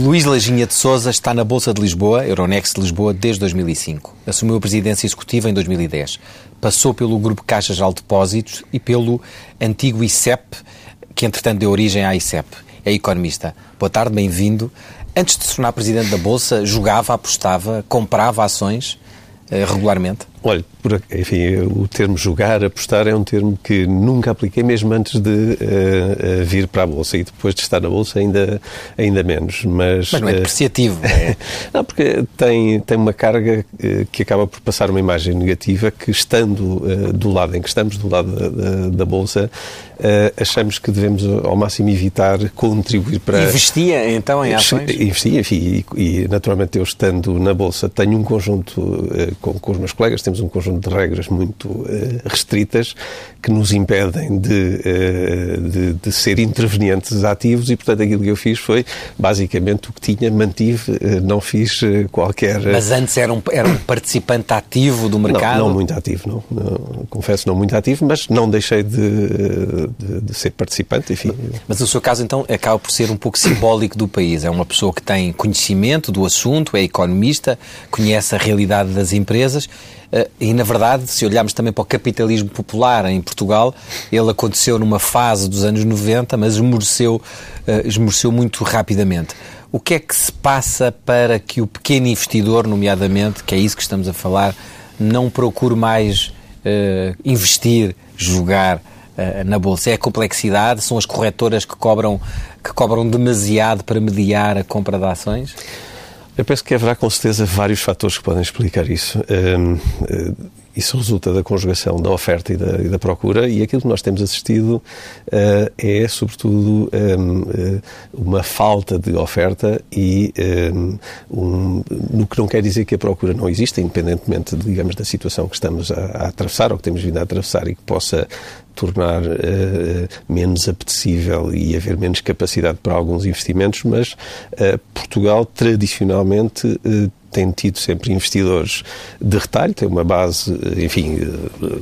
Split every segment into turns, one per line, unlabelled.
Luís Lajinha de Souza está na Bolsa de Lisboa, Euronext de Lisboa, desde 2005. Assumiu a presidência executiva em 2010. Passou pelo Grupo Caixas de Depósitos e pelo antigo ICEP, que entretanto deu origem à ICEP. É economista. Boa tarde, bem-vindo. Antes de se tornar presidente da Bolsa, jogava, apostava, comprava ações eh, regularmente?
Olha, por, enfim, o termo jogar, apostar é um termo que nunca apliquei, mesmo antes de uh, uh, vir para a Bolsa e depois de estar na Bolsa ainda, ainda menos. Mas,
mas não é depreciativo, é?
não, porque tem, tem uma carga que acaba por passar uma imagem negativa que, estando do lado em que estamos, do lado da, da, da Bolsa, achamos que devemos ao máximo evitar contribuir para...
Investia então em ações?
Investia, enfim, e, e naturalmente eu estando na Bolsa tenho um conjunto com, com os meus colegas, temos um conjunto de regras muito uh, restritas que nos impedem de, uh, de, de, ser intervenientes ativos e, portanto, aquilo que eu fiz foi basicamente o que tinha, mantive, uh, não fiz qualquer.
Mas antes era um, era um participante ativo do mercado?
Não, não muito ativo, não, não, Confesso, não muito ativo, mas não deixei de, de, de ser participante, enfim.
Mas o seu caso, então, acaba por ser um pouco simbólico do país. É uma pessoa que tem conhecimento do assunto, é economista, conhece a realidade das empresas eh, e, na verdade, se olharmos também para o capitalismo popular em Portugal, ele aconteceu numa fase dos anos 90, mas esmoreceu, eh, esmoreceu muito rapidamente. O que é que se passa para que o pequeno investidor, nomeadamente, que é isso que estamos a falar, não procure mais uh, investir, jogar uh, na bolsa? É a complexidade? São as corretoras que cobram, que cobram demasiado para mediar a compra de ações?
Eu penso que haverá com certeza vários fatores que podem explicar isso. Eh, isso resulta da conjugação da oferta e da, e da, procura e aquilo que nós temos assistido uh, é, sobretudo, um, uh, uma falta de oferta e um, um, no que não quer dizer que a procura não exista, independentemente, digamos, da situação que estamos a, a atravessar ou que temos vindo a atravessar e que possa tornar uh, menos apetecível e haver menos capacidade para alguns investimentos, mas uh, Portugal tradicionalmente uh, tem tido sempre investidores de retalho, tem uma base, enfim,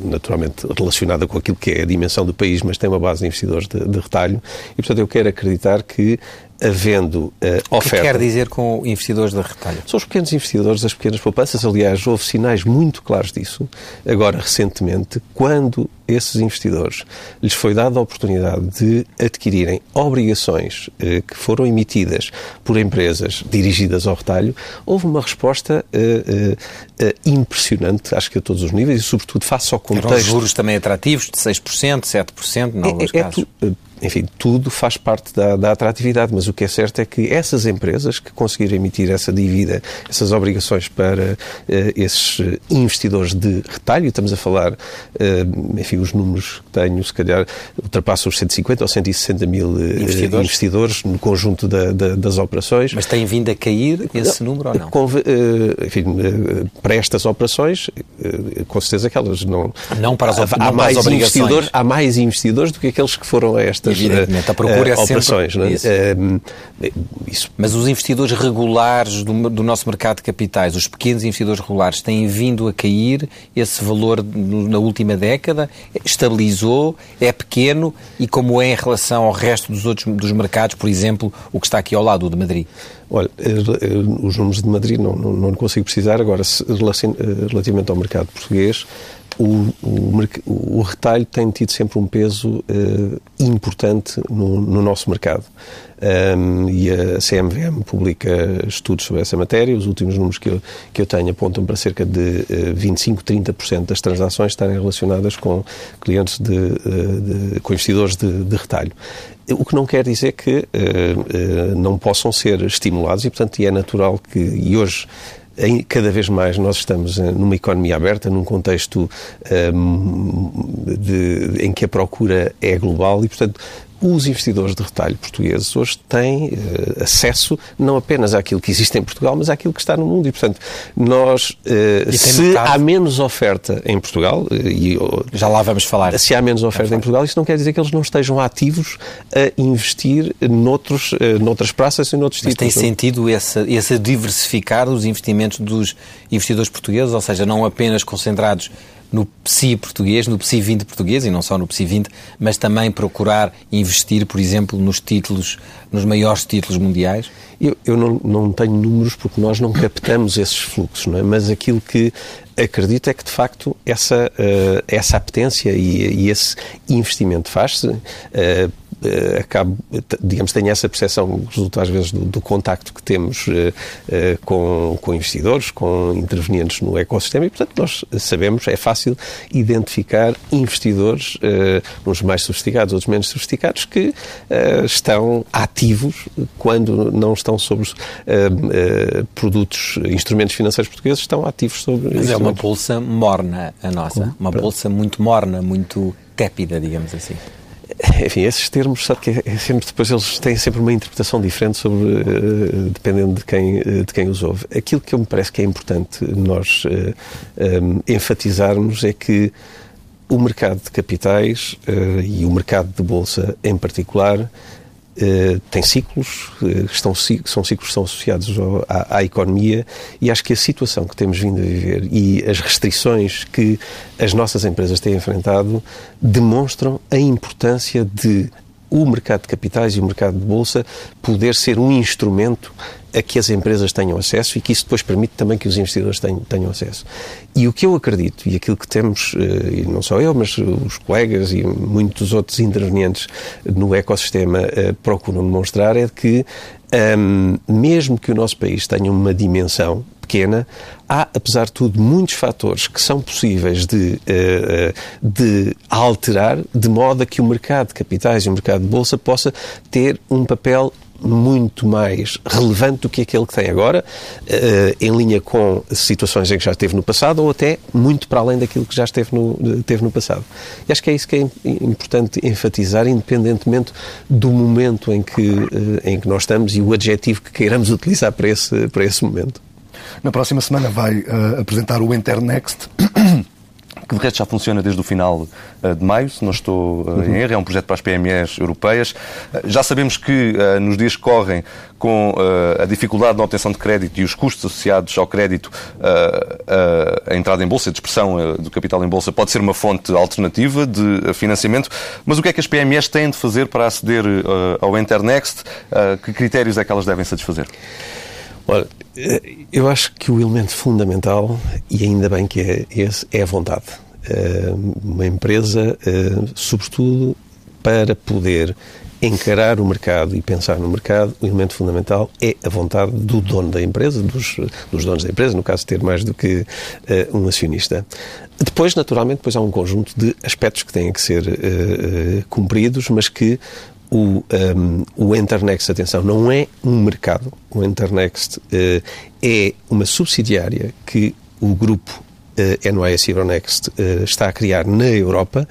naturalmente relacionada com aquilo que é a dimensão do país, mas tem uma base de investidores de, de retalho. E, portanto, eu quero acreditar que havendo uh, oferta... O que
quer dizer com investidores de retalho?
São os pequenos investidores das pequenas poupanças. Aliás, houve sinais muito claros disso, agora recentemente, quando esses investidores lhes foi dada a oportunidade de adquirirem obrigações eh, que foram emitidas por empresas dirigidas ao retalho, houve uma resposta eh, eh, impressionante, acho que a todos os níveis, e sobretudo face ao contexto... Eram
juros também atrativos, de 6%, 7%, em alguns é, é, casos. É,
enfim, tudo faz parte da, da, atratividade, mas o que é certo é que essas empresas que conseguiram emitir essa dívida, essas obrigações para uh, esses investidores de retalho, estamos a falar, uh, enfim, os números que tenho, se calhar, ultrapassam os 150 ou 160 mil investidores. investidores. no conjunto da, da, das operações.
Mas tem vindo a cair esse não, número ou não?
Com, enfim, para estas operações, com certeza que elas não...
Não para as,
há,
não
há mais
para as
investidores, há mais investidores do que aqueles que foram a estas estas
Evidentemente, a procura é
operações.
Sempre... Isso.
Uh,
isso. Mas os investidores regulares do, do, nosso mercado de capitais, os pequenos investidores regulares, têm vindo a cair esse valor na última década? Estabilizou? É pequeno? E como é em relação ao resto dos outros dos mercados, por exemplo, o que está aqui ao lado, o de Madrid?
Olha, eh, os números de Madrid não, não, não consigo precisar. Agora, relativamente ao mercado português, o, o, o, retalho tem tido sempre um peso uh, importante no, no, nosso mercado. Um, e a CMVM publica estudos sobre essa matéria. Os últimos números que eu, que eu tenho apontam para cerca de uh, 25, 30% das transações estarem relacionadas com clientes de, uh, de com investidores de, de, retalho. O que não quer dizer que uh, não possam ser estimulados e, portanto, é natural que, e hoje cada vez mais nós estamos eh, numa economia aberta, num contexto um, ehm, de, em que a procura é global e, portanto, os investidores de retalho portugueses hoje têm uh, acesso não apenas àquilo que existe em Portugal, mas àquilo que está no mundo. E, portanto, nós, uh, se metade... há menos oferta em Portugal, uh, e,
já lá vamos falar.
Se há menos oferta em Portugal, isso não quer dizer que eles não estejam ativos a investir noutros, noutras praças e noutros
mas
títulos.
Tem sentido esse, esse diversificar os investimentos dos investidores portugueses, ou seja, não apenas concentrados no PSI português, no PSI 20 português e não só no PSI 20, mas também procurar investir, por exemplo, nos títulos, nos maiores títulos mundiais?
Eu, eu não, não tenho números porque nós não captamos esses fluxos, não é? mas aquilo que acredito é que, de facto, essa, uh, essa apetência e, e esse investimento faz-se. Uh, uh, acabo, digamos, tenho essa percepção, resulta às vezes do, do contacto que temos uh, com, com investidores, com intervenientes no ecossistema e, portanto, nós sabemos, é fácil identificar investidores, uns mais sofisticados, outros menos sofisticados, que estão ativos quando não estão sobre produtos, instrumentos financeiros portugueses, estão ativos sobre.
Mas é uma bolsa morna, a nossa. Como? Uma bolsa muito morna, muito tépida, digamos assim.
Enfim, esses termos, sabe que é sempre, depois eles têm sempre uma interpretação diferente sobre, uh, dependendo de quem, uh, de quem os ouve. Aquilo que me parece que é importante nós uh, um, enfatizarmos é que o mercado de capitais e o mercado de bolsa em particular Uh, tem ciclos, uh, estão, são ciclos que estão associados à, à, economia e acho que a situação que temos vindo a viver e as restrições que as nossas empresas têm enfrentado demonstram a importância de o mercado de capitais e o mercado de bolsa poder ser um instrumento a que as empresas tenham acesso e que isso depois permite também que os investidores tenham, tenham acesso. E o que eu acredito, e aquilo que temos, eh, e não só eu, mas os colegas e muitos outros intervenientes no ecossistema eh, procuram demonstrar, é que um, mesmo que o nosso país tenha uma dimensão pequena, há, apesar de tudo, muitos fatores que são possíveis de, eh, de alterar de modo a que o mercado de capitais e o mercado de bolsa possa ter um papel muito mais relevante do que aquele que tem agora, eh, em linha com situações em que já esteve no passado ou até muito para além daquilo que já esteve no, teve no passado. E acho que é isso que é importante enfatizar, independentemente do momento em que, eh, em que nós estamos e o adjetivo que queiramos utilizar para esse, para esse momento.
Na próxima semana vai uh, apresentar o Internext. Que de resto já funciona desde o final uh, de maio, se não estou uhum. em erro, é um projeto para as PMEs europeias. Uh, já sabemos que nos dias que correm, com a dificuldade na obtenção de crédito e os custos associados ao crédito, a entrada em bolsa, a dispersão do capital em bolsa, pode ser uma fonte alternativa de financiamento. Mas o que é que as PMEs têm de fazer para aceder ao Internext? que critérios é que elas devem satisfazer?
Ora, eu acho que o elemento fundamental, e ainda bem que é esse, é a vontade. Eh, uma empresa, eh, sobretudo para poder encarar o mercado e pensar no mercado, o elemento fundamental é a vontade do dono da empresa, dos, dos donos da empresa, no caso ter mais do que uh, um acionista. Depois, naturalmente, depois há um conjunto de aspectos que têm que ser uh, cumpridos, mas que o, um, o Internext, atenção, não é um mercado. O Internext uh, é uma subsidiária que o grupo uh, NYS Euronext uh, está a criar na Europa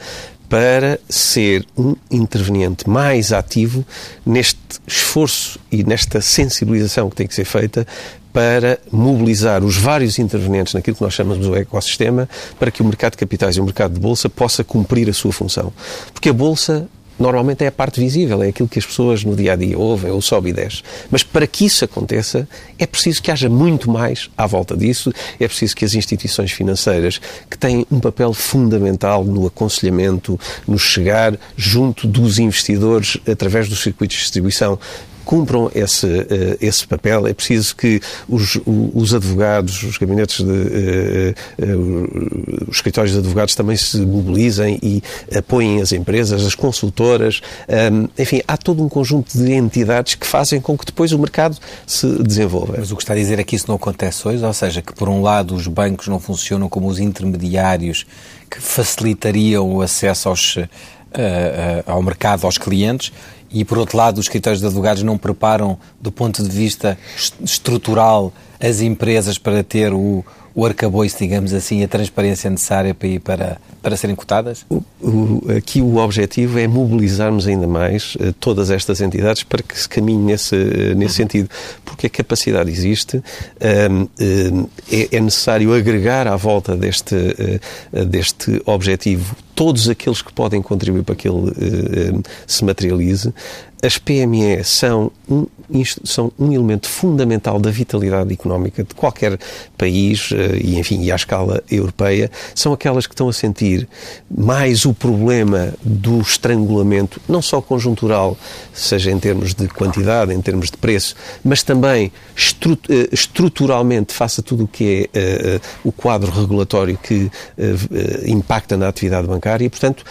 para ser um interveniente mais ativo neste esforço e nesta sensibilização que tem que ser feita para mobilizar os vários intervenientes naquilo que nós chamamos do ecossistema para que o mercado de capitais e o mercado de bolsa possa cumprir a sua função. Porque a bolsa normalmente é a parte visível, é aquilo que as pessoas no dia a dia ouvem ou sobe e desce. Mas para que isso aconteça, é preciso que haja muito mais à volta disso, é preciso que as instituições financeiras, que têm um papel fundamental no aconselhamento, no chegar junto dos investidores através dos circuitos de distribuição, cumpram esse, uh, esse papel. É preciso que os, os advogados, os gabinetes de. Uh, uh, os escritórios de advogados também se mobilizem e apoiem as empresas, as consultoras. Enfim, há todo um conjunto de entidades que fazem com que depois o mercado se desenvolva.
Mas o que está a dizer é que isso não acontece hoje, ou seja, que por um lado os bancos não funcionam como os intermediários que facilitariam o acesso aos, ao mercado aos clientes e, por outro lado, os escritórios de advogados não preparam, do ponto de vista estrutural, as empresas para ter o, o arcabouço, digamos assim, a transparência necessária para ir para, para serem cotadas?
O, o, aqui o objetivo é mobilizarmos ainda mais uh, todas estas entidades para que se caminhe nesse, uh, nesse sentido, porque a capacidade existe, uh, é, é, necessário agregar à volta deste, deste objetivo todos aqueles que podem contribuir para que ele se materialize. As PME são um, são um elemento fundamental da vitalidade económica de qualquer país eh, e, enfim, e à escala europeia. São aquelas que estão a sentir mais o problema do estrangulamento, não só conjuntural, seja em termos de quantidade, em termos de preço, mas também eh, estruturalmente, face a tudo o que é uh, o quadro regulatório que uh, impacta na atividade bancária. E, portanto,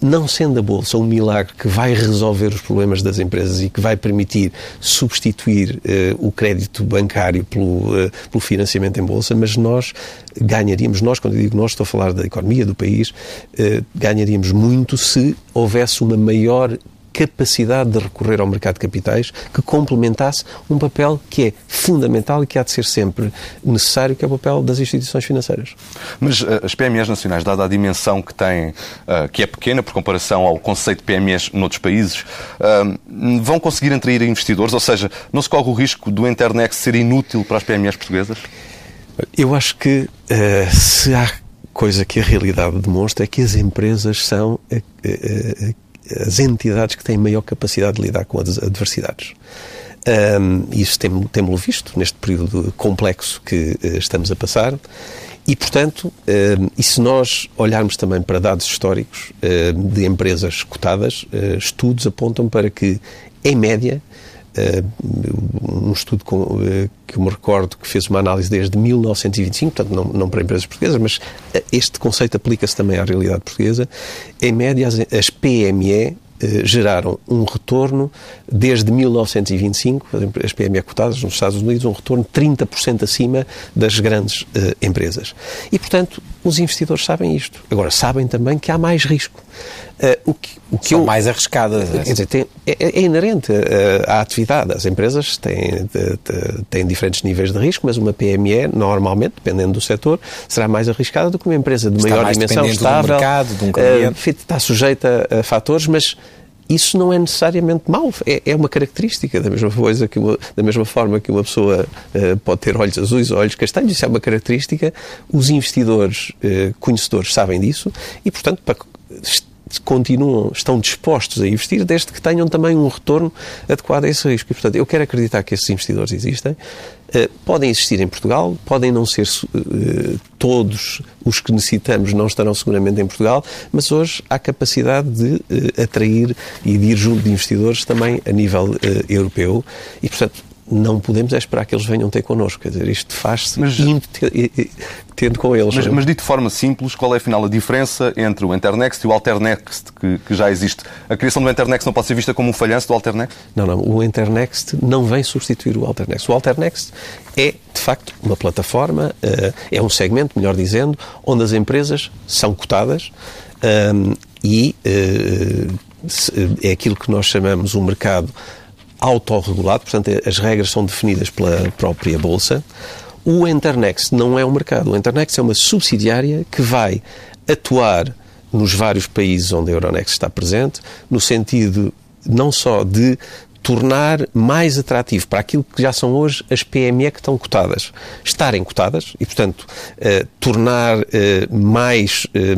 não sendo a Bolsa um milagre que vai resolver os problemas das empresas e que vai permitir substituir uh, o crédito bancário pelo, uh, pelo financiamento em Bolsa, mas nós ganharíamos, nós, quando eu digo nós, estou a falar da economia do país, ganharíamos muito se houvesse uma maior capacidade de recorrer ao mercado de capitais que complementasse um papel que é fundamental e que há de ser sempre necessário, que é o papel das instituições financeiras.
Mas uh, as PMEs nacionais, dada a dimensão que têm, uh, que é pequena por comparação ao conceito de PMEs noutros países, uh, vão conseguir atrair investidores? Ou seja, não se corre o risco do Internex ser inútil para as PMEs portuguesas?
Eu acho que se há coisa que a realidade demonstra é que as empresas são as entidades que têm maior capacidade de lidar com as adversidades. Um, isso temos-lo visto neste período complexo que uh, estamos a passar. E, portanto, um, e se nós olharmos também para dados históricos uh, de empresas cotadas, uh, estudos apontam para que, em média, um estudo com, uh, que eu me recordo que fez uma análise desde 1925, portanto não, não para empresas portuguesas, mas uh, este conceito aplica-se também à realidade portuguesa. Em média, as, as PME geraram um retorno desde 1925, as PME cotadas nos Estados Unidos, um retorno 30% acima das grandes empresas. E, portanto, os investidores sabem isto. Agora, sabem também que há mais risco.
Uh, o que, o que São eu, mais arriscadas.
Quer dizer, tem, é, é, inerente uh, à atividade. As empresas têm, de, de, têm diferentes níveis de risco, mas uma PME, normalmente, dependendo do setor, será mais arriscada do que uma empresa de está maior dimensão, estável,
do mercado, de um cliente.
Uh, está sujeita a, a fatores, mas isso não é necessariamente mau, é, é, uma característica da mesma coisa que uma, da mesma forma que uma pessoa uh, pode ter olhos azuis ou olhos castanhos, isso é uma característica. Os investidores uh, conhecedores sabem disso e, portanto, para continuam, estão dispostos a investir desde que tenham também um retorno adequado a esse risco. E, portanto, eu quero acreditar que esses investidores existem. Uh, podem existir em Portugal, podem não ser uh, todos os que necessitamos, não estarão seguramente em Portugal, mas hoje há capacidade de uh, atrair e de ir junto de investidores também a nível europeu e, portanto, não podemos é esperar que eles venham ter connosco. Quer dizer, isto faz-se tendo com eles.
Mas, mas, dito de forma simples, qual é afinal a diferença entre o Internext e o Alternext que, que, já existe? A criação do Internext não pode ser vista como um falhanço do Alternext?
Não, não. O Internext não vem substituir o Alternext. O Alternext é, de facto, uma plataforma, eh, é um segmento, melhor dizendo, onde as empresas são cotadas um, e uh, é aquilo que nós chamamos um mercado autorregulado, portanto, as regras são definidas pela própria Bolsa. O Internext não é um mercado. O Internext é uma subsidiária que vai atuar nos vários países onde a Euronext está presente, no sentido não só de tornar mais atrativo para aquilo que já são hoje as PME que estão cotadas, estarem cotadas e, portanto, eh, tornar eh, mais eh,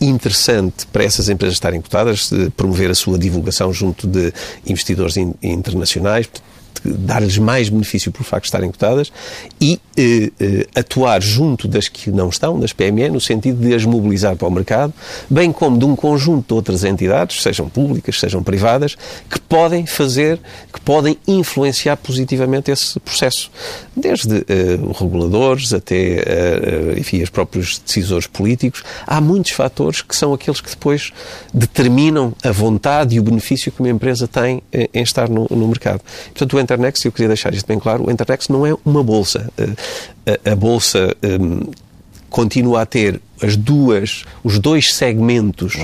interessante para essas empresas estarem cotadas, promover a sua divulgação junto de investidores in, internacionais, dar-lhes mais benefício por facto de estarem cotadas e eh, eh, atuar junto das que não estão, das PME, no sentido de as mobilizar para o mercado, bem como de um conjunto de outras entidades, sejam públicas, sejam privadas, que podem fazer, que podem influenciar positivamente esse processo. Desde eh, reguladores até, eh, enfim, os próprios decisores políticos. Há muitos fatores que são aqueles que depois determinam a vontade e o benefício que uma empresa tem em, em estar no, no mercado. Portanto, o Internex, eu queria deixar isto bem claro, o Internex não é uma bolsa. Eh, a, a bolsa um, continua a ter as duas, os dois segmentos,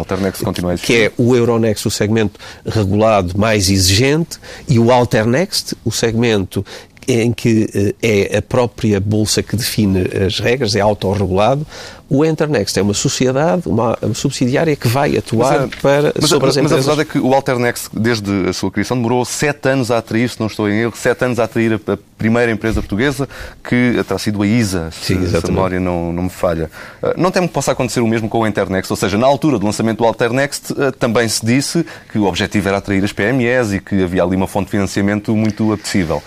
que é o Euronext, o segmento regulado mais exigente, e o Alternext, o segmento em que é a própria Bolsa que define as regras, é autorregulado. O Internext é uma sociedade, uma, subsidiária que vai atuar
mas,
para,
mas,
sobre
mas,
as empresas.
Mas a verdade é que o Alternext, desde a sua criação, demorou sete anos a atrair, se não estou em erro, sete anos a atrair a, primeira empresa portuguesa, que terá sido a ISA, se,
Sim,
a memória não, não me falha. Não temo que possa acontecer o mesmo com o Internext, ou seja, na altura do lançamento do Alternext também se disse que o objetivo era atrair as PMEs e que havia ali uma fonte de financiamento muito apetecível.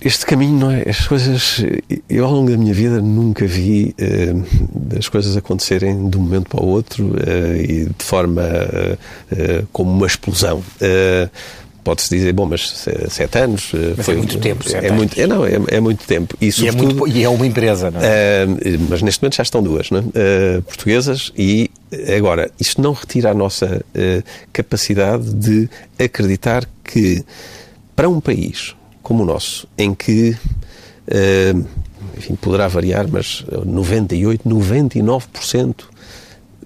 Este caminho não é. As coisas. Eu, ao longo da minha vida, nunca vi uh, as coisas acontecerem de um momento para o outro uh, e de forma uh, como uma explosão. Pode-se dizer, bom, mas sete anos.
Mas foi, é muito tempo,
é, é muito, é, não, é, é, muito tempo.
E, e, é muito, e, é uma empresa, não é?
mas neste momento já estão duas, não é? portuguesas, e agora, isto não retira a nossa capacidade de acreditar que para um país como o nosso, em que, uh, enfim, poderá variar, mas 98, 99%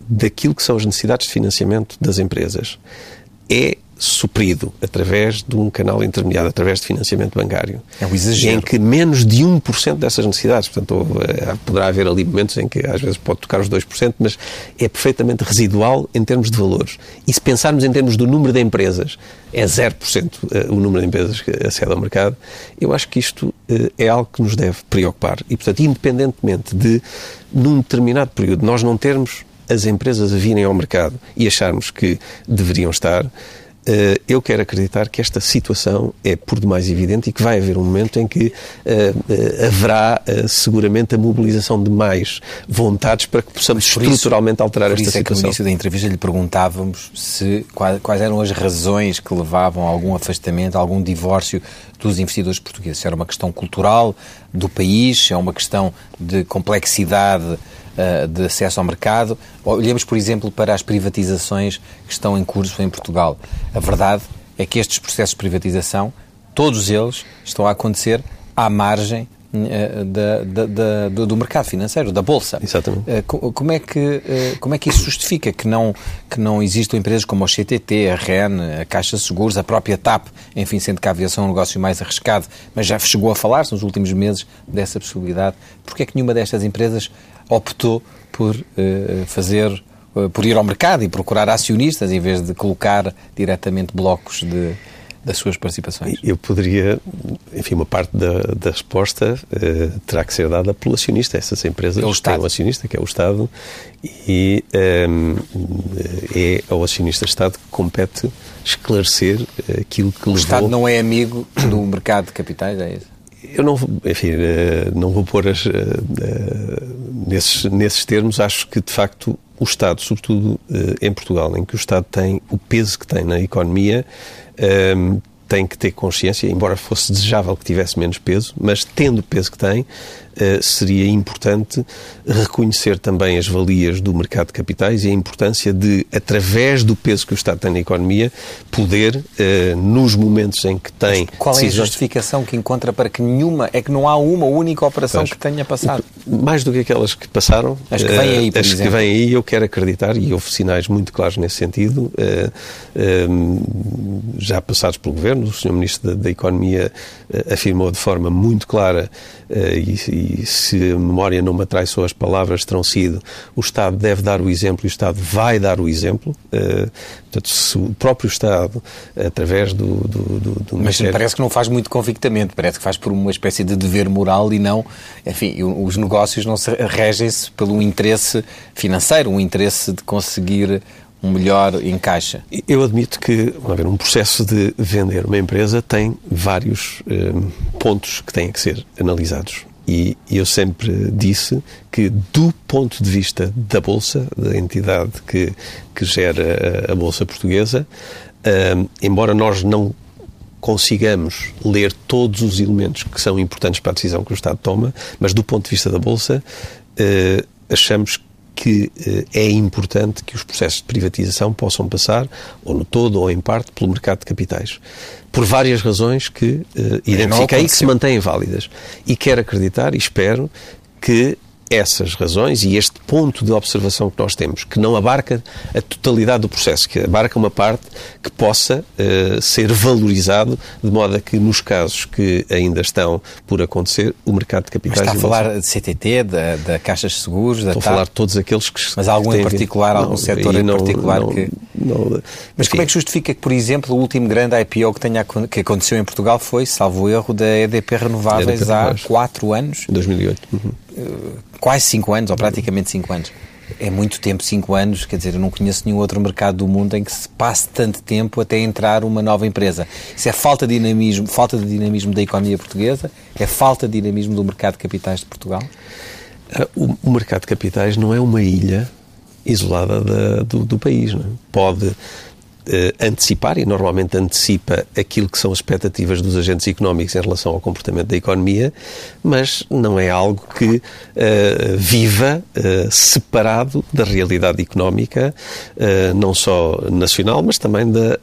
daquilo que são as necessidades de financiamento das empresas é suprido através de um canal intermediário, através de financiamento bancário.
É um exagero.
Em que menos de 1% dessas necessidades, portanto, eh, poderá haver ali momentos em que às vezes pode tocar os 2%, mas é perfeitamente residual em termos de valores. E se pensarmos em termos do número de empresas, é 0% eh, o número de empresas que acedem ao mercado, eu acho que isto eh, é algo que nos deve preocupar. E, portanto, independentemente de, num determinado período, nós não termos as empresas a virem ao mercado e acharmos que deveriam estar, eu quero acreditar que esta situação é por demais evidente e que vai haver um momento em que uh, haverá uh, seguramente a mobilização de mais vontades para que possamos isso, estruturalmente alterar esta situação. É
que no início da entrevista lhe perguntávamos se, quais, eram as razões que levavam a algum afastamento, a algum divórcio dos investidores portugueses. Se era uma questão cultural do país, se é uma questão de complexidade de acesso ao mercado. Olhemos, por exemplo, para as privatizações que estão em curso em Portugal. A verdade é que estes processos de privatização, todos eles, estão a acontecer à margem uh, da, da, da, do, do, mercado financeiro, da Bolsa.
Exatamente.
Uh, como, é que, como é que isso justifica que não, que não existam empresas como o CTT, a REN, a Caixa de Seguros, a própria TAP, enfim, sendo que a aviação é um negócio mais arriscado, mas já chegou a falar-se nos últimos meses dessa possibilidade. Porquê é que nenhuma destas empresas optou por uh, fazer, uh, por ir ao mercado e procurar acionistas em vez de colocar diretamente blocos de, das suas participações?
Eu poderia, enfim, uma parte da, da resposta uh, terá que ser dada pelo acionista. Essas empresas
é têm
um acionista, que é o Estado, e um, é ao acionista-Estado que compete esclarecer aquilo que
o
levou... O
Estado não é amigo do mercado de capitais, é isso?
Eu não, enfim, não vou pôr as, nesses, nesses termos. Acho que, de facto, o Estado, sobretudo em Portugal, em que o Estado tem o peso que tem na economia, tem que ter consciência, embora fosse desejável que tivesse menos peso, mas tendo o peso que tem, eh, seria importante reconhecer também as valias do mercado de capitais e a importância de, através do peso que o Estado tem na economia, poder, eh, nos momentos em que tem.
Mas qual decisões... é a justificação que encontra para que nenhuma, é que não há uma única operação que tenha passado?
Mais do que aquelas que passaram,
as que vêm aí, por
as
exemplo.
que vêm aí, eu quero acreditar, e houve sinais muito claros nesse sentido, já passados pelo Governo, o Sr. Ministro da, da Economia afirmou de forma muito clara e e se a memória não me atraiçou as palavras, terão sido o Estado deve dar o exemplo e o Estado vai dar o exemplo. Uh, portanto, se o próprio Estado, através do, do, do, do
Mas Ministério... parece que não faz muito convictamente, parece que faz por uma espécie de dever moral e não, enfim, os negócios não se regem-se pelo interesse financeiro, um interesse de conseguir um melhor encaixa?
Eu admito que ver, um processo de vender uma empresa tem vários eh, pontos que têm que ser analisados. E eu sempre disse que, do ponto de vista da Bolsa, da entidade que, que gera a, Bolsa Portuguesa, uh, embora nós não consigamos ler todos os elementos que são importantes para a decisão que o Estado toma, mas do ponto de vista da Bolsa, uh, achamos que uh, é importante que os processos de privatização possam passar, ou no todo ou em parte, pelo mercado de capitais por várias razões que uh, identifiquei e que se mantêm válidas. E quero acreditar e espero que essas razões e este ponto de observação que nós temos, que não abarca a totalidade do processo, que abarca uma parte que possa uh, ser valorizado, de modo a que nos casos que ainda estão por acontecer, o mercado de capitais...
Mas está a falar de CTT, da, da Caixas de Seguros, da
Estou a falar de todos aqueles que...
Mas algum em particular, não, algum setor em não, particular não, que... Mas como é que justifica que, por exemplo, o último grande IPO que, tenha, que aconteceu em Portugal foi, salvo erro, da EDP Renováveis EDP há quatro anos?
2008. Uhum.
Uh, quase 5 anos, ou praticamente 5 anos. É muito tempo, 5 anos, quer dizer, eu não conheço nenhum outro mercado do mundo em que se passe tanto tempo até entrar uma nova empresa. Isso é falta de dinamismo, falta de dinamismo da economia portuguesa? É falta de dinamismo do mercado de capitais de Portugal?
Ah, o, mercado de capitais não é uma ilha isolada da, do, do, país. É? Pode eh, antecipar, e normalmente antecipa aquilo que são as expectativas dos agentes económicos em relação ao comportamento da economia, mas não é algo que uh, viva uh, separado da realidade económica, uh, não só nacional, mas também da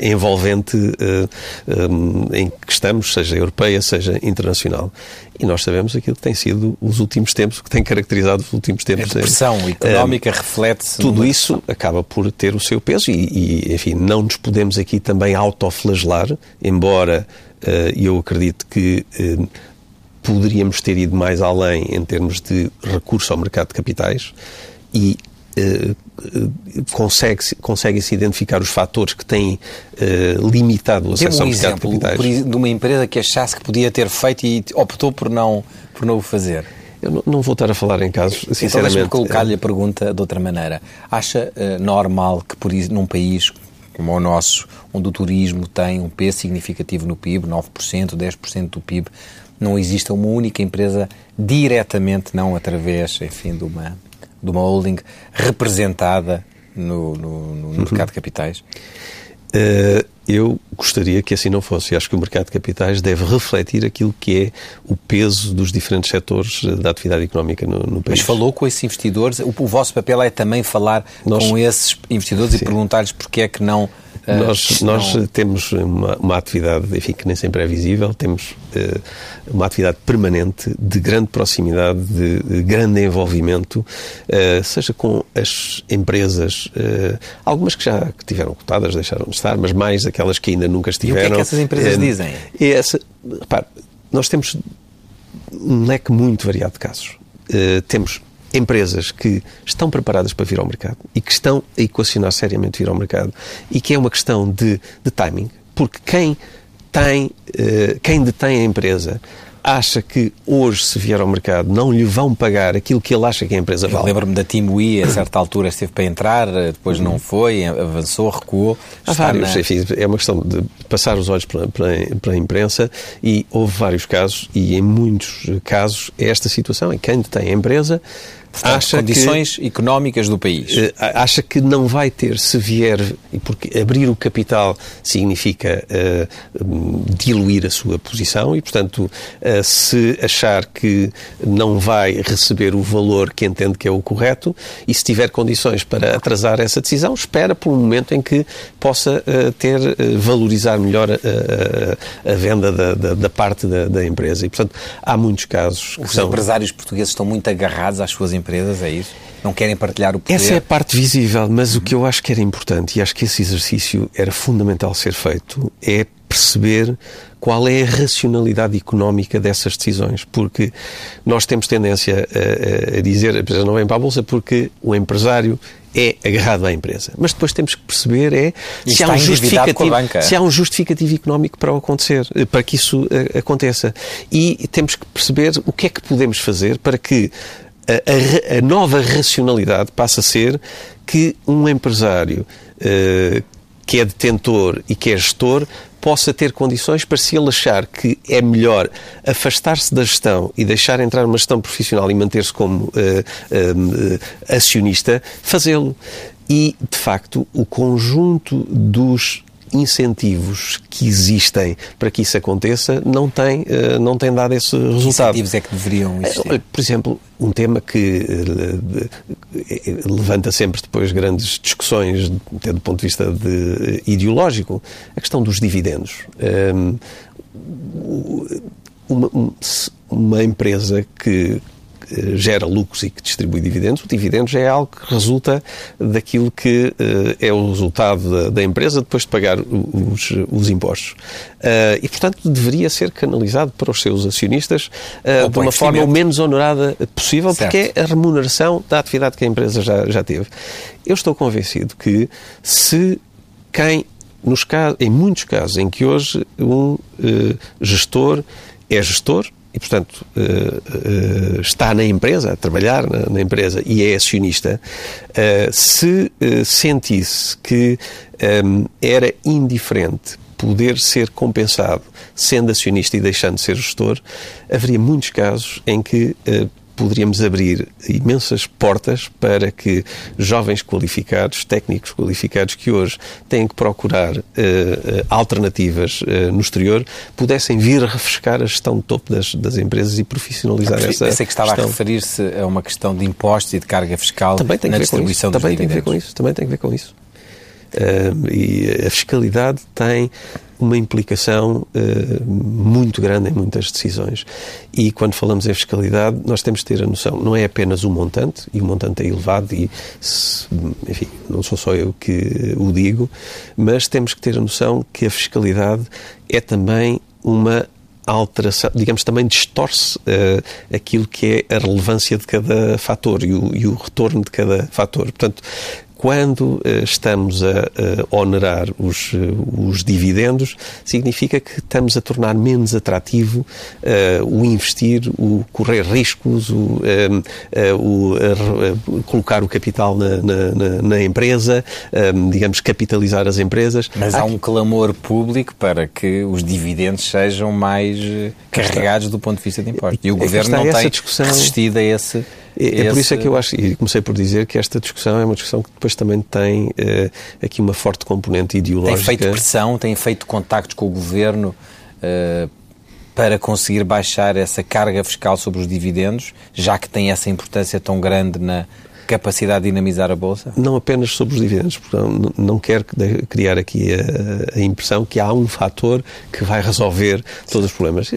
envolvente um, em que estamos, seja europeia, seja internacional. E nós sabemos aquilo que tem sido os últimos tempos, o que tem caracterizado os últimos tempos.
A pressão económica reflete-se.
Tudo isso acaba por ter o seu peso e, e enfim, enfim, não nos podemos aqui também autoflagelar, embora uh, eu acredito que uh, poderíamos ter ido mais além em termos de recurso ao mercado de capitais e uh, consegue-se consegue -se identificar os fatores que têm limitado o acesso
um
ao mercado
exemplo
de capitais.
de uma empresa que achasse que podia ter feito e optou por não, por não o fazer.
Eu não, não vou estar a falar em casos, então, sinceramente.
Então, colocar-lhe a pergunta de outra maneira. Acha uh, normal que, por, num país como o nosso, onde o turismo tem um peso significativo no PIB, 9%, 10% do PIB, não exista uma única empresa diretamente, não através, enfim, de uma, de uma holding representada no, no, no mercado de capitais?
Uh, eu gostaria que assim não fosse. Eu acho que o mercado de capitais deve refletir aquilo que é o peso dos diferentes setores da atividade económica no, no país.
Mas falou com esses investidores? O, o vosso papel é também falar Nós, com esses investidores sim. e perguntar-lhes porque é que não
nós, nós temos uma, uma, atividade, enfim, que nem sempre é visível, temos uh, uma atividade permanente de grande proximidade, de, de grande envolvimento, uh, seja com as empresas, uh, algumas que já que tiveram cotadas, deixaram de estar, mas mais aquelas que ainda nunca estiveram. E o que
é que essas empresas dizem?
Essa, repare, nós temos um leque muito variado de casos. temos empresas que estão preparadas para vir ao mercado e que estão a equacionar seriamente vir ao mercado e que é uma questão de, de timing, porque quem tem, uh, quem detém a empresa acha que hoje, se vier ao mercado, não lhe vão pagar aquilo que ele acha que a empresa vale.
Lembro-me da Timui, a certa altura esteve para entrar, depois não foi, avançou, recuou.
Há vários, na... enfim, é uma questão de passar os olhos para, para, para, a imprensa e houve vários casos e em muitos casos é esta situação, em quem detém a empresa
Portanto, acha condições que, económicas do país.
Eh, acha que não vai ter se vier, porque abrir o capital significa uh, diluir a sua posição e, portanto, uh, se achar que não vai receber o valor que entende que é o correto e se tiver condições para atrasar essa decisão, espera por um momento em que possa uh, ter, valorizar melhor a, a venda da, da, da parte da, da, empresa. E, portanto, há muitos casos
que Os são... empresários portugueses estão muito agarrados às suas empresas, é isso? Não querem partilhar o poder?
Essa é a parte visível, mas uhum. o que eu acho que era importante, e acho que esse exercício era fundamental ser feito, é perceber qual é a racionalidade económica dessas decisões, porque nós temos tendência a, a dizer a empresa não vem para a Bolsa porque o empresário é agarrado à empresa. Mas depois temos que perceber é se há, um justificativo, se há um justificativo económico para acontecer, para que isso uh, aconteça. E temos que perceber o que é que podemos fazer para que a, a, nova racionalidade passa a ser que um empresário uh, que é detentor e que é gestor possa ter condições para, se ele achar que é melhor afastar-se da gestão e deixar entrar uma gestão profissional e manter-se como uh, uh, acionista, fazê-lo. E, de facto, o conjunto dos incentivos que existem para que isso aconteça não têm, uh, não têm dado esse resultado.
Que incentivos é que deveriam existir?
Por exemplo, um tema que uh, levanta sempre depois grandes discussões, até do ponto de vista de, ideológico, a questão dos dividendos. Um, uma, uma, empresa que eh, gera lucros e que distribui dividendos, o dividendo já é algo que resulta daquilo que é o resultado da, da empresa depois de pagar os, os impostos. e, portanto, deveria ser canalizado para os seus acionistas de uma forma o menos honorada possível, certo. porque é a remuneração da atividade que a empresa já, já teve. Eu estou convencido que se quem, nos casos, em muitos casos em que hoje um uh, gestor é gestor, e, portanto, uh, uh, está na empresa, a trabalhar na, empresa e é acionista, uh, se sentisse que era indiferente poder ser compensado sendo acionista e deixando de ser gestor, haveria muitos casos em que poderíamos abrir imensas portas para que jovens qualificados, técnicos qualificados que hoje têm que procurar uh, alternativas uh, no exterior, pudessem vir refrescar a gestão de topo das, das empresas e profissionalizar essa
Pensei que estava
gestão.
a referir-se a uma questão de impostos e de carga fiscal também tem na distribuição
dos
também
dividendos. Tem que ver com isso. Também tem que ver com isso. Uh, e a fiscalidade tem uma implicação uh, muito grande em muitas decisões. E quando falamos em fiscalidade, nós temos de ter a noção, não é apenas o montante, e o montante é elevado, e se, enfim, não sou só eu que o digo, mas temos que ter a noção que a fiscalidade é também uma alteração, digamos, também distorce uh, aquilo que é a relevância de cada fator e o, e o retorno de cada fator. Portanto, quando uh, estamos a, onerar os, uh, os, dividendos, significa que estamos a tornar menos atrativo uh, o investir, o correr riscos, o, o colocar o capital na, na, na empresa, digamos, capitalizar as empresas.
Mas há, há um clamor público para que os dividendos sejam mais carregados do ponto de vista de impostos. E o Governo não tem discussão... resistido a esse
é, é por isso é que eu acho, e comecei por dizer que esta discussão é uma discussão que depois também tem uh, aqui uma forte componente ideológica.
Tem feito pressão, tem feito contactos com o governo uh, para conseguir baixar essa carga fiscal sobre os dividendos, já que tem essa importância tão grande na, capacidade de dinamizar a Bolsa?
Não apenas sobre os dividendos, porque não, não quero criar aqui a, a, impressão que há um fator que vai resolver todos os problemas.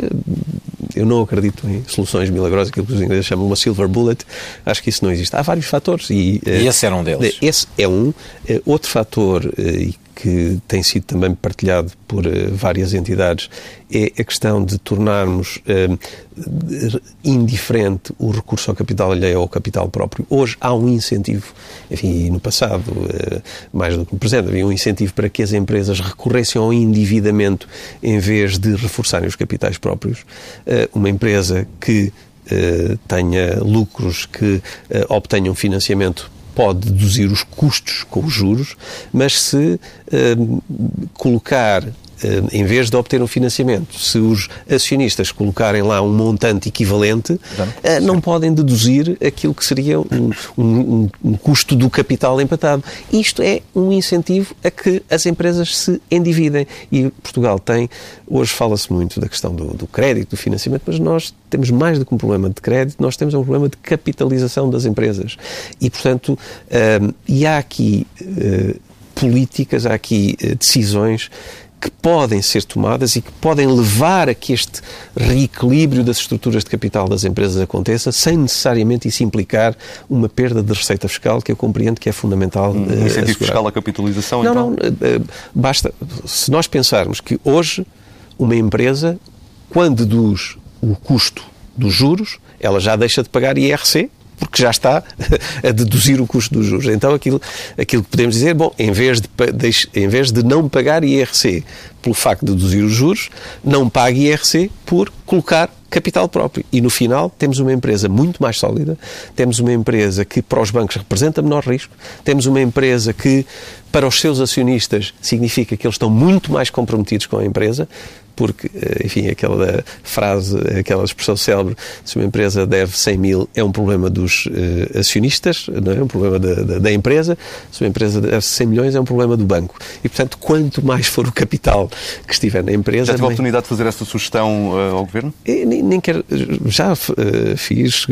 Eu não acredito em soluções milagrosas, aquilo que os ingleses chamam uma silver bullet. Acho que isso não existe. Há vários fatores.
E, e esse era um deles?
Esse é um. Eh, outro fator, eh, que tem sido também partilhado por uh, várias entidades, é a questão de tornarmos uh, indiferente o recurso ao capital alheio ou ao capital próprio. Hoje há um incentivo, enfim, no passado, uh, mais do que no presente, havia um incentivo para que as empresas recorressem ao endividamento em vez de reforçarem os capitais próprios. uma empresa que tenha lucros, que obtenham financiamento pode deduzir os custos com os juros, mas se uh, colocar eh, em vez de obter um financiamento, se os acionistas colocarem lá um montante equivalente, eh, não podem deduzir aquilo que seria um, um, um, custo do capital empatado. Isto é um incentivo a que as empresas se endividem. E Portugal tem, hoje fala-se muito da questão do, do crédito, do financiamento, mas nós temos mais do que um problema de crédito, nós temos um problema de capitalização das empresas. E, portanto, um, e há aqui uh, políticas, há aqui uh, decisões que podem ser tomadas e que podem levar a que este reequilíbrio das estruturas de capital das empresas aconteça, sem necessariamente isso implicar uma perda de receita fiscal, que eu compreendo que é fundamental.
Um uh, incentivo fiscal à capitalização,
não,
então?
Não, uh, basta. Se nós pensarmos que hoje uma empresa, quando deduz o custo dos juros, ela já deixa de pagar IRC, porque já está a deduzir o custo dos juros. Então, aquilo, aquilo que podemos dizer, bom, em vez, de, em vez de não pagar IRC pelo facto de deduzir os juros, não pague IRC por colocar capital próprio. E no final temos uma empresa muito mais sólida, temos uma empresa que para os bancos representa menor risco, temos uma empresa que para os seus acionistas significa que eles estão muito mais comprometidos com a empresa, porque, eh, enfim, aquela frase, aquela expressão célebre, se uma empresa deve 100 mil, é um problema dos uh, acionistas, não é um problema da, da, da, empresa, se uma empresa deve 100 milhões, é um problema do banco. E, portanto, quanto mais for o capital que estiver na empresa...
Já teve a oportunidade de fazer essa sugestão uh, ao Governo?
Nem, nem quero, já uh, fiz,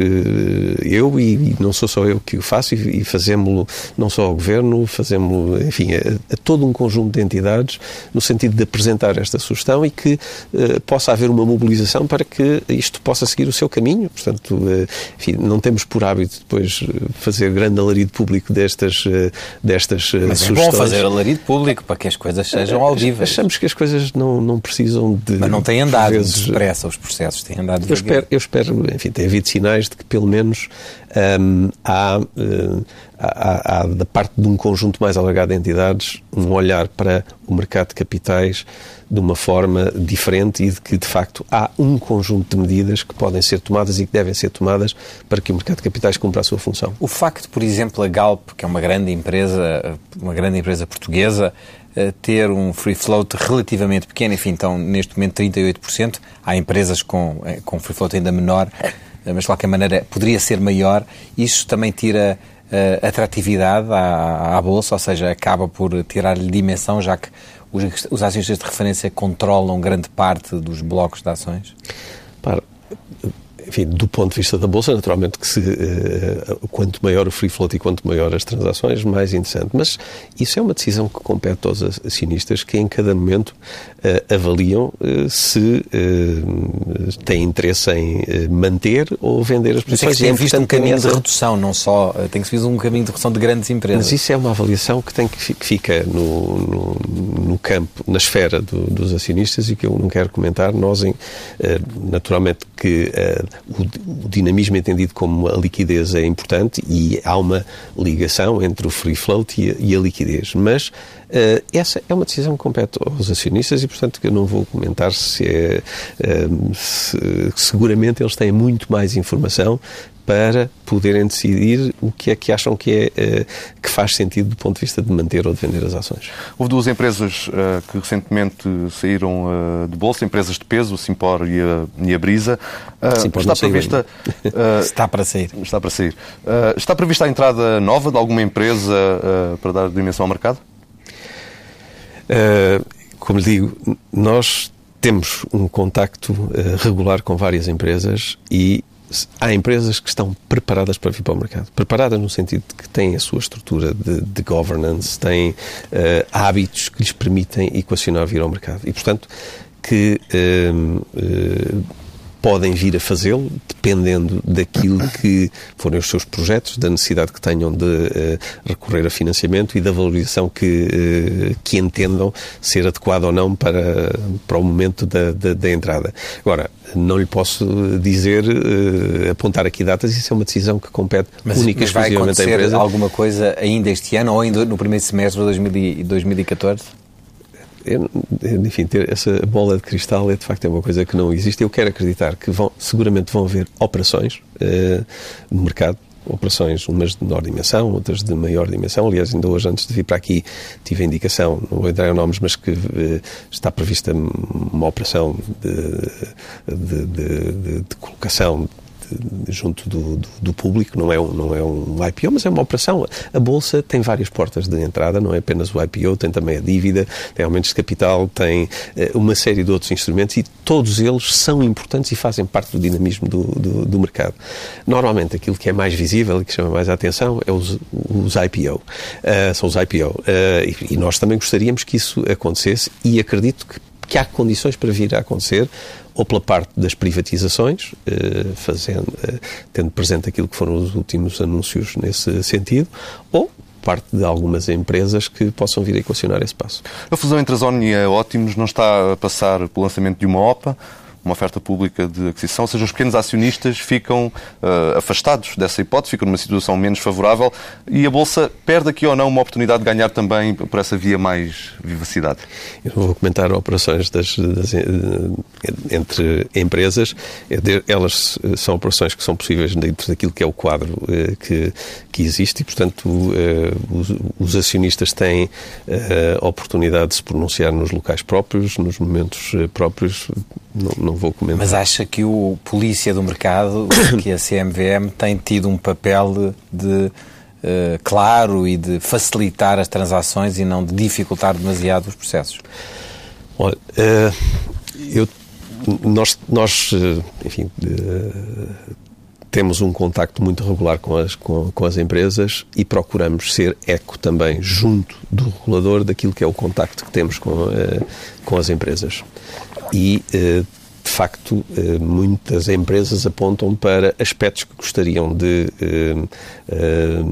eu e, e, não sou só eu que o faço, e, e fazemos-lo não só ao Governo, fazemos enfim, a, a, todo um conjunto de entidades, no sentido de apresentar esta sugestão e que uh, possa haver uma mobilização para que isto possa seguir o seu caminho. Portanto, enfim, não temos por hábito depois fazer grande alarido público destas, destas
Mas
sugestões.
é bom fazer alarido público para que as coisas sejam audíveis.
Achamos que as coisas não, não precisam de.
Mas não têm andado vezes, depressa os processos, têm andado
eu espero, eu espero, enfim, tem havido sinais de que pelo menos um, há, uh, há, há, da parte de um conjunto mais alargado de entidades, um olhar para o mercado de capitais de uma forma diferente e de que, de facto, há um conjunto de medidas que podem ser tomadas e que devem ser tomadas para que o mercado de capitais cumpra a sua função.
O facto, por exemplo, a Galp, que é uma grande empresa, uma grande empresa portuguesa, ter um free float relativamente pequeno, enfim, então neste momento 38%. Há empresas com, eh, com free float ainda menor, eh, mas de qualquer maneira poderia ser maior. Isso também tira uh, atratividade à, à, Bolsa, ou seja, acaba por tirar-lhe dimensão, já que os, os acionistas de referência controlam grande parte dos blocos de ações?
Para, enfim, do ponto de vista da Bolsa, naturalmente que se, uh, quanto maior o free float e quanto maior as transações, mais interessante. Mas isso é uma decisão que compete aos acionistas que em cada momento uh, avaliam uh, se têm interesse em manter ou vender as posições.
Mas é que tem visto um caminho de redução, não só, tem que se visto um caminho de redução de grandes empresas.
Mas isso é uma avaliação que, tem que, que fica no, no, no, campo, na esfera do, dos acionistas e que eu não quero comentar. Nós, em, naturalmente, que o, o, dinamismo entendido como a liquidez é importante e há uma ligação entre o free float e a, e a liquidez. Mas uh, essa é uma decisão que compete aos acionistas e, portanto, eu não vou comentar se é. Uh, se, seguramente eles têm muito mais informação para poderem decidir o que é que acham que, é, eh, que faz sentido do ponto de vista de manter ou de vender as ações.
Houve duas empresas uh, que recentemente saíram uh, de bolsa, empresas de peso, o Simpor e a, e a Brisa.
Simpor está prevista. está para sair.
Está para sair. está prevista a entrada nova de alguma empresa para dar dimensão ao mercado?
como lhe digo, nós temos um contacto regular com várias empresas e há empresas que estão preparadas para vir para o mercado. Preparadas no sentido de que têm a sua estrutura de, de governance, têm uh, hábitos que lhes permitem equacionar vir ao mercado. E, portanto, que uh, uh, podem vir a fazê-lo, dependendo daquilo que forem os seus projetos, da necessidade que tenham de uh, recorrer a financiamento e da valorização que, uh, que entendam ser adequada ou não para, para o momento da, da, da entrada. Agora, não lhe posso dizer, uh, apontar aqui datas, isso é uma decisão que compete
mas,
única
e exclusivamente à empresa. alguma coisa ainda este ano ou ainda no primeiro semestre de 2014?
Enfim, ter essa bola de cristal é de facto é uma coisa que não existe. Eu quero acreditar que vão, seguramente vão haver operações uh, no mercado, operações, umas de menor dimensão, outras de maior dimensão. Aliás, ainda hoje, antes de vir para aqui, tive a indicação, não vou entrar em nomes, mas que uh, está prevista uma operação de, de, de, de colocação junto do, do, do, público, não é, um, não é um IPO, mas é uma operação. A Bolsa tem várias portas de entrada, não é apenas o IPO, tem também a dívida, tem aumentos de capital, tem uh, uma série de outros instrumentos e todos eles são importantes e fazem parte do dinamismo do, do, do mercado. Normalmente aquilo que é mais visível e que chama mais a atenção é os, os IPO, uh, eh, são os IPO. Uh, eh, e, e nós também gostaríamos que isso acontecesse e acredito que que há condições para vir a acontecer, ou pela parte das privatizações, eh, fazendo, eh, tendo presente aquilo que foram os últimos anúncios nesse sentido, ou parte de algumas empresas que possam vir a equacionar esse passo.
A fusão entre a Zone e a Ótimos não está a passar pelo lançamento de uma OPA, uma oferta pública de aquisição, ou seja, os pequenos acionistas ficam uh, afastados dessa hipótese, ficam numa situação menos favorável e a Bolsa perde aqui ou não uma oportunidade de ganhar também por essa via mais vivacidade?
Eu não vou comentar operações das, das, eh, entre empresas, elas são operações que são possíveis dentro daquilo que é o quadro uh, que, que existe e, portanto, os, os, acionistas têm a oportunidade de se pronunciar nos locais próprios, nos momentos próprios, não, não vou comentar.
Mas acha que o polícia do mercado, que a CMVM, tem tido um papel de Uh, claro e de facilitar as transações e não de dificultar demasiado os processos?
Olha, uh, eu nós, nós, enfim, temos um contacto muito regular com as, com, com, as empresas e procuramos ser eco também junto do regulador daquilo que é o contacto que temos com, com as empresas. E de facto, eh, muitas empresas apontam para aspectos que gostariam de, eh, eh,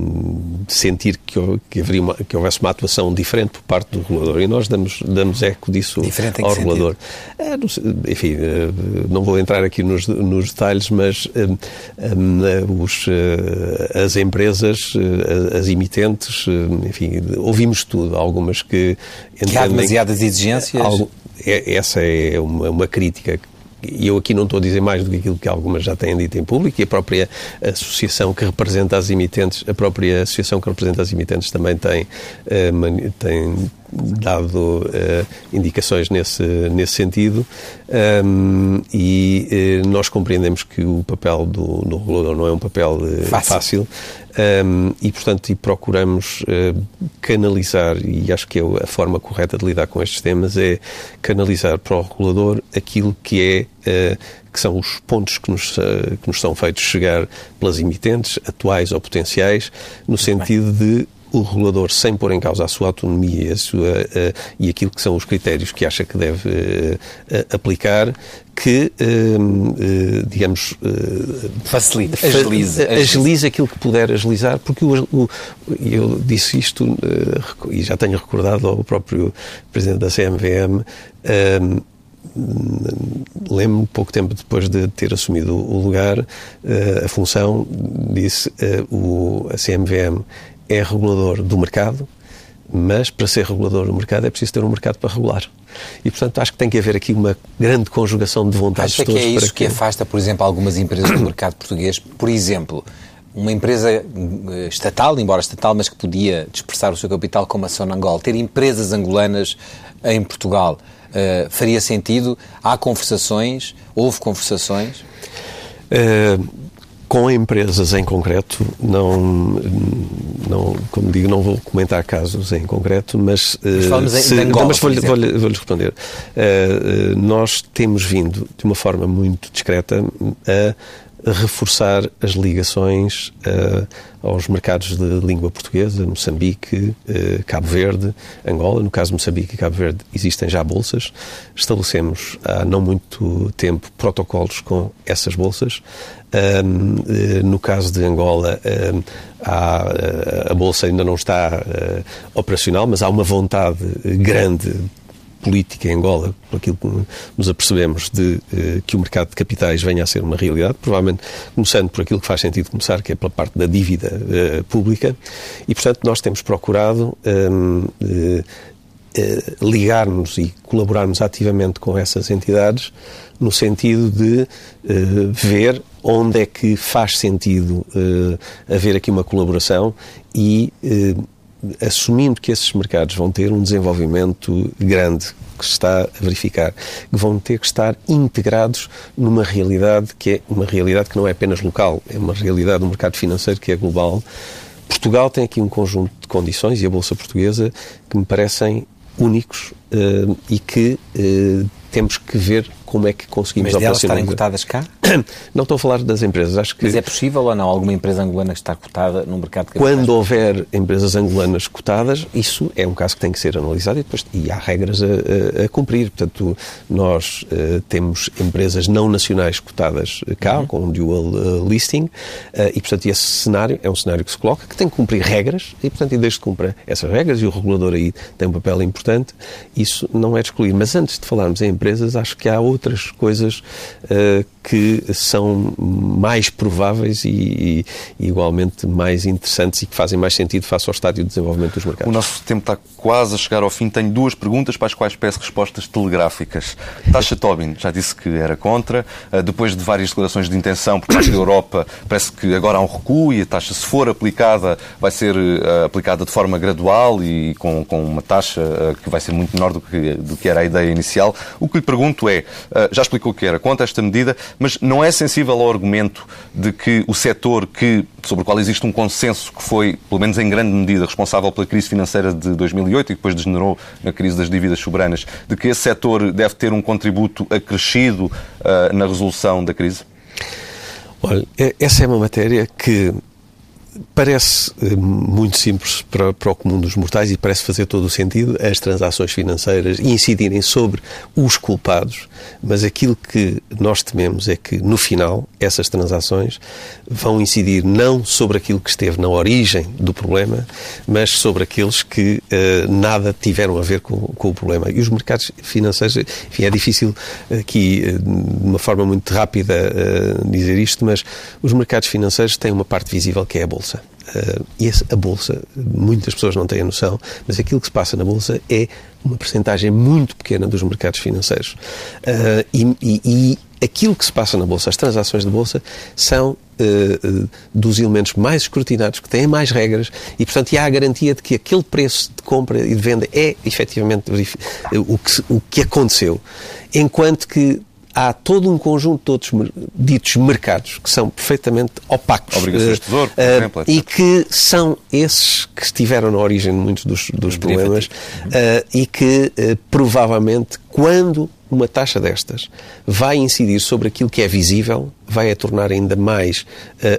de sentir que, que, haveria uma, que houvesse uma atuação diferente por parte do regulador. E nós damos, damos eco disso ao regulador. enfim, não vou entrar aqui nos, nos detalhes, mas os, as empresas, as emitentes, enfim, ouvimos tudo. Algumas que.
Que há demasiadas exigências? Algo,
é, essa é uma, uma crítica e eu aqui não estou a dizer mais do que aquilo que algumas já têm dito em público, e a própria associação que representa as emitentes, a própria associação que representa as emitentes também tem, uh, tem dado uh, indicações nesse, nesse sentido. E uh, nós compreendemos que o papel do, do regulador não é um papel fácil, fácil um, e, portanto, e procuramos canalizar, e acho que é a forma correta de lidar com estes temas, é canalizar para o regulador aquilo que é que são os pontos que nos, que nos são feitos chegar pelas emitentes, atuais ou potenciais, no Muito sentido bem. de o regulador, sem pôr em causa a sua autonomia a sua, uh, e aquilo que são os critérios que acha que deve uh, aplicar, que, uh, digamos...
Facilite, agilize,
agilize. Agilize aquilo que puder agilizar, porque o, o, eu disse isto e já tenho recordado ao próprio Presidente da CMVM, lembro pouco tempo depois de ter assumido o lugar, a função, disse o, a CMVM é regulador do mercado, mas para ser regulador do mercado é preciso ter um mercado para regular. E, portanto, acho que tem que haver aqui uma grande conjugação de vontades
Acha que é isso que... que afasta, por exemplo, algumas empresas do mercado português? Por exemplo, uma empresa eh, estatal, embora estatal, mas que podia dispersar o seu capital como a Sonangol, ter empresas angolanas em Portugal, uh, faria sentido? Há conversações? Houve conversações?
Uh com empresas em concreto, não, não, como digo, não vou comentar casos em concreto, mas,
mas, uh, se, em Angola,
mas vou-lhe vou vou responder. Uh, nós temos vindo, de uma forma muito discreta, a reforçar as ligações uh, aos mercados de língua portuguesa, Moçambique, uh, Cabo Verde, Angola. No caso de Moçambique e Cabo Verde existem já bolsas. Estabelecemos há não muito tempo protocolos com essas bolsas. Um, uh, no caso de Angola, um, há, a bolsa ainda não está operacional, mas há uma vontade grande política em Angola, por aquilo que nos apercebemos de eh, que o mercado de capitais venha a ser uma realidade, provavelmente começando por aquilo que faz sentido começar, que é pela parte da dívida eh, pública, e portanto nós temos procurado ehm, eh, ligarmos e colaborarmos ativamente com essas entidades no sentido de ver onde é que faz sentido haver aqui uma colaboração e assumindo que esses mercados vão ter um desenvolvimento grande que se está a verificar, que vão ter que estar integrados numa realidade que é uma realidade que não é apenas local, é uma realidade do mercado financeiro que é global. Portugal tem aqui um conjunto de condições e a Bolsa Portuguesa que me parecem únicos uh, e que uh, temos que ver como é que conseguimos
Mas delas estarem cotadas cá?
Não estou a falar das empresas. Acho que...
Mas é possível ou não alguma empresa angolana estar cotada no mercado
de Quando houver empresas angolanas cotadas, isso é um caso que tem que ser analisado e, depois, e há regras a, a, a cumprir. Portanto, nós uh, temos empresas não nacionais cotadas cá, uhum. com um dual uh, listing, uh, e, portanto, esse cenário é um cenário que se coloca, que tem que cumprir regras, e, portanto, e desde que cumpra essas regras, e o regulador aí tem um papel importante, isso não é de excluir. Mas antes de falarmos em empresas, acho que há outras coisas uh, que são mais prováveis e, e, igualmente mais interessantes e que fazem mais sentido face ao estádio de desenvolvimento dos mercados.
O nosso tempo está quase a chegar ao fim. Tenho duas perguntas para as quais peço respostas telegráficas. Tasha Tobin já disse que era contra. Uh, depois de várias declarações de intenção por parte da Europa, parece que agora há um recuo e a taxa, se for aplicada, vai ser uh, aplicada de forma gradual e com, com uma taxa que vai ser muito menor do que, do que era a ideia inicial. O que lhe pergunto é, já explicou que era contra esta medida, mas não é sensível ao argumento de que o setor que, sobre o qual existe um consenso que foi, pelo menos em grande medida, responsável pela crise financeira de 2008 e depois degenerou na crise das dívidas soberanas, de que esse setor deve ter um contributo acrescido uh, na resolução da crise?
Olha, essa é uma matéria que parece eh, muito simples para, para, o comum dos mortais e parece fazer todo o sentido as transações financeiras incidirem sobre os culpados, mas aquilo que nós tememos é que, no final, essas transações vão incidir não sobre aquilo que esteve na origem do problema, mas sobre aqueles que uh, nada tiveram a ver com, com, o problema. E os mercados financeiros, enfim, é difícil aqui, uh, de uma forma muito rápida, uh, dizer isto, mas os mercados financeiros têm uma parte visível que é a bolsa. Uh, e a Bolsa, muitas pessoas não têm a noção, mas aquilo que se passa na Bolsa é uma percentagem muito pequena dos mercados financeiros. Uh, e, e, e, aquilo que se passa na Bolsa, as transações de Bolsa, são uh, dos elementos mais escrutinados, que têm mais regras e, portanto, há a garantia de que aquele preço de compra e de venda é efetivamente o que, o que aconteceu. Enquanto que há todo um conjunto de outros ditos mercados que são perfeitamente opacos.
Obrigações de tesouro, por uh, exemplo.
E que são esses que estiveram na origem de muitos dos, dos problemas uh, e que provavelmente, quando uma taxa destas vai incidir sobre aquilo que é visível, vai a tornar ainda mais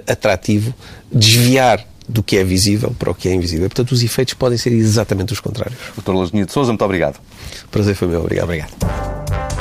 atrativo desviar do que é visível para o que é invisível. Portanto, os efeitos podem ser exatamente os contrários.
Dr. Lasnia de Souza, muito obrigado.
Prazer foi meu. Obrigado. Obrigado.